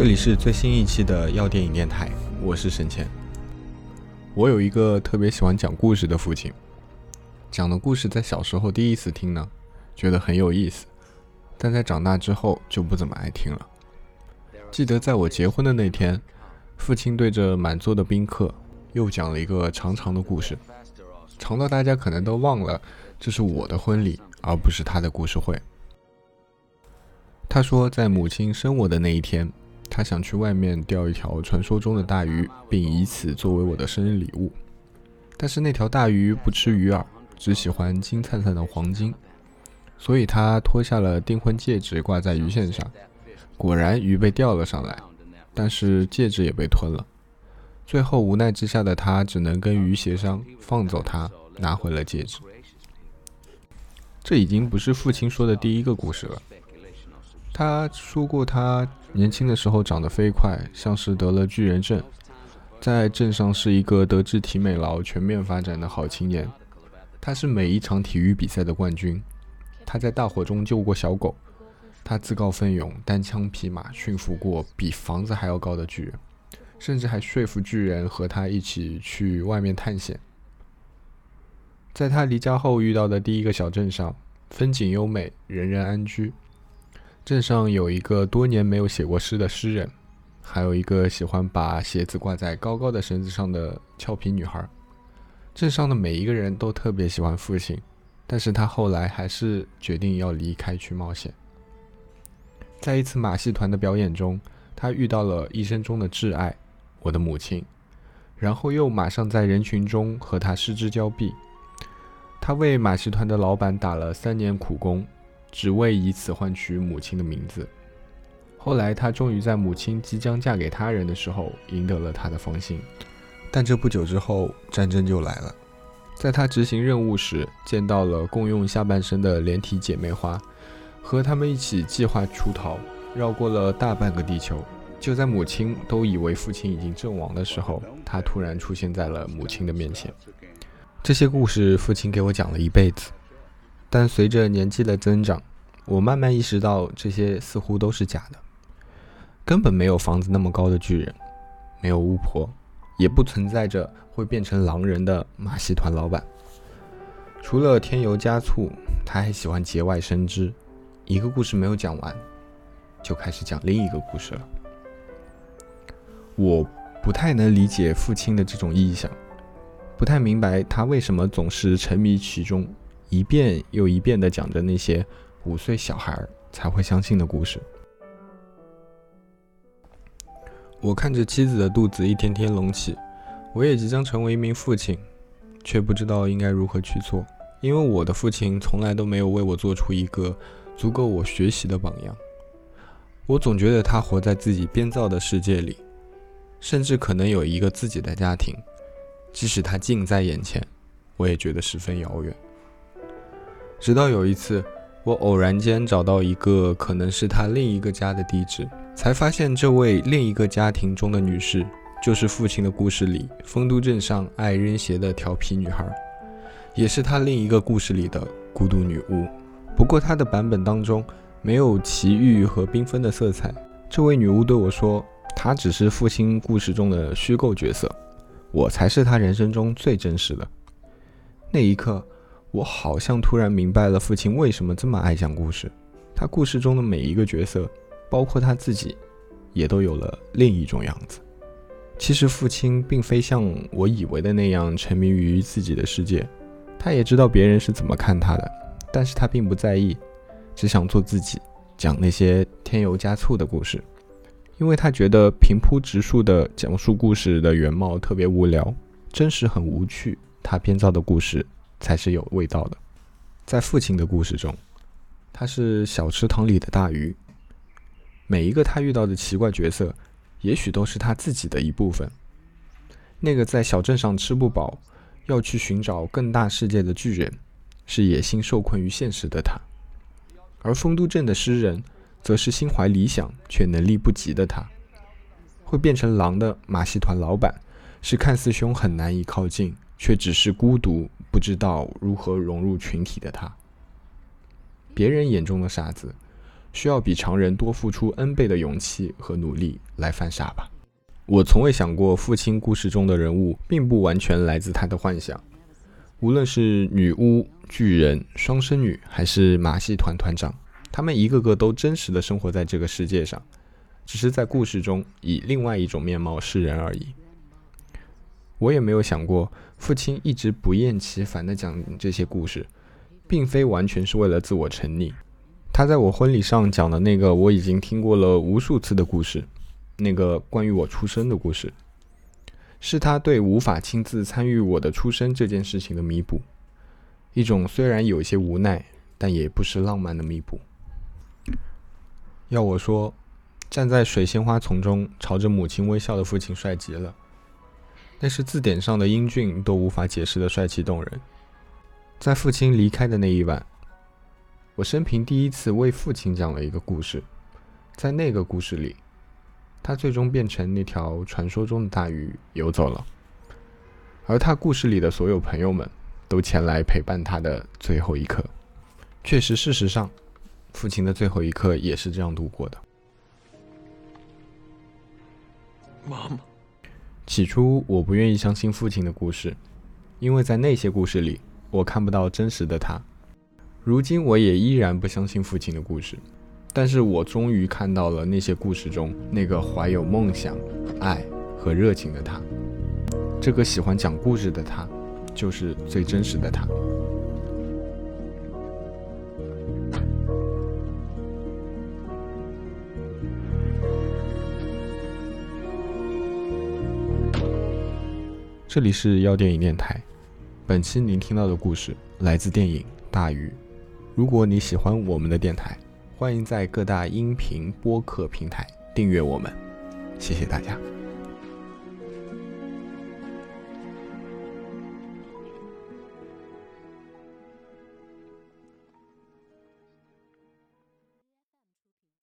这里是最新一期的药电影电台，我是沈谦。我有一个特别喜欢讲故事的父亲，讲的故事在小时候第一次听呢，觉得很有意思，但在长大之后就不怎么爱听了。记得在我结婚的那天，父亲对着满座的宾客又讲了一个长长的故事，长到大家可能都忘了这是我的婚礼，而不是他的故事会。他说，在母亲生我的那一天。他想去外面钓一条传说中的大鱼，并以此作为我的生日礼物。但是那条大鱼不吃鱼饵，只喜欢金灿灿的黄金，所以他脱下了订婚戒指挂在鱼线上。果然，鱼被钓了上来，但是戒指也被吞了。最后无奈之下的他，只能跟鱼协商放走它，拿回了戒指。这已经不是父亲说的第一个故事了。他说过，他年轻的时候长得飞快，像是得了巨人症，在镇上是一个德智体美劳全面发展的好青年。他是每一场体育比赛的冠军，他在大火中救过小狗，他自告奋勇单枪匹马驯服过比房子还要高的巨人，甚至还说服巨人和他一起去外面探险。在他离家后遇到的第一个小镇上，风景优美，人人安居。镇上有一个多年没有写过诗的诗人，还有一个喜欢把鞋子挂在高高的绳子上的俏皮女孩。镇上的每一个人都特别喜欢父亲，但是他后来还是决定要离开去冒险。在一次马戏团的表演中，他遇到了一生中的挚爱，我的母亲，然后又马上在人群中和他失之交臂。他为马戏团的老板打了三年苦工。只为以此换取母亲的名字。后来，他终于在母亲即将嫁给他人的时候赢得了他的芳心。但这不久之后，战争就来了。在他执行任务时，见到了共用下半身的连体姐妹花，和他们一起计划出逃，绕过了大半个地球。就在母亲都以为父亲已经阵亡的时候，他突然出现在了母亲的面前。这些故事，父亲给我讲了一辈子。但随着年纪的增长，我慢慢意识到这些似乎都是假的。根本没有房子那么高的巨人，没有巫婆，也不存在着会变成狼人的马戏团老板。除了添油加醋，他还喜欢节外生枝。一个故事没有讲完，就开始讲另一个故事了。我不太能理解父亲的这种意向，不太明白他为什么总是沉迷其中。一遍又一遍地讲着那些五岁小孩才会相信的故事。我看着妻子的肚子一天天隆起，我也即将成为一名父亲，却不知道应该如何去做，因为我的父亲从来都没有为我做出一个足够我学习的榜样。我总觉得他活在自己编造的世界里，甚至可能有一个自己的家庭，即使他近在眼前，我也觉得十分遥远。直到有一次，我偶然间找到一个可能是他另一个家的地址，才发现这位另一个家庭中的女士，就是父亲的故事里丰都镇上爱扔鞋的调皮女孩，也是他另一个故事里的孤独女巫。不过她的版本当中没有奇遇和缤纷的色彩。这位女巫对我说：“她只是父亲故事中的虚构角色，我才是她人生中最真实的。”那一刻。我好像突然明白了父亲为什么这么爱讲故事。他故事中的每一个角色，包括他自己，也都有了另一种样子。其实父亲并非像我以为的那样沉迷于自己的世界，他也知道别人是怎么看他的，但是他并不在意，只想做自己，讲那些添油加醋的故事，因为他觉得平铺直述的讲述故事的原貌特别无聊，真实很无趣。他编造的故事。才是有味道的。在父亲的故事中，他是小池塘里的大鱼。每一个他遇到的奇怪角色，也许都是他自己的一部分。那个在小镇上吃不饱，要去寻找更大世界的巨人，是野心受困于现实的他；而丰都镇的诗人，则是心怀理想却能力不及的他。会变成狼的马戏团老板，是看似凶狠难以靠近，却只是孤独。不知道如何融入群体的他，别人眼中的傻子，需要比常人多付出 N 倍的勇气和努力来犯傻吧。我从未想过，父亲故事中的人物并不完全来自他的幻想。无论是女巫、巨人、双生女，还是马戏团团长，他们一个个都真实的生活在这个世界上，只是在故事中以另外一种面貌示人而已。我也没有想过，父亲一直不厌其烦地讲这些故事，并非完全是为了自我沉溺。他在我婚礼上讲的那个我已经听过了无数次的故事，那个关于我出生的故事，是他对无法亲自参与我的出生这件事情的弥补，一种虽然有些无奈，但也不失浪漫的弥补。要我说，站在水仙花丛中朝着母亲微笑的父亲帅极了。那是字典上的英俊都无法解释的帅气动人。在父亲离开的那一晚，我生平第一次为父亲讲了一个故事。在那个故事里，他最终变成那条传说中的大鱼游走了，而他故事里的所有朋友们都前来陪伴他的最后一刻。确实，事实上，父亲的最后一刻也是这样度过的。妈妈。起初，我不愿意相信父亲的故事，因为在那些故事里，我看不到真实的他。如今，我也依然不相信父亲的故事，但是我终于看到了那些故事中那个怀有梦想、爱和热情的他。这个喜欢讲故事的他，就是最真实的他。这里是要电影电台，本期您听到的故事来自电影《大鱼》。如果你喜欢我们的电台，欢迎在各大音频播客平台订阅我们，谢谢大家。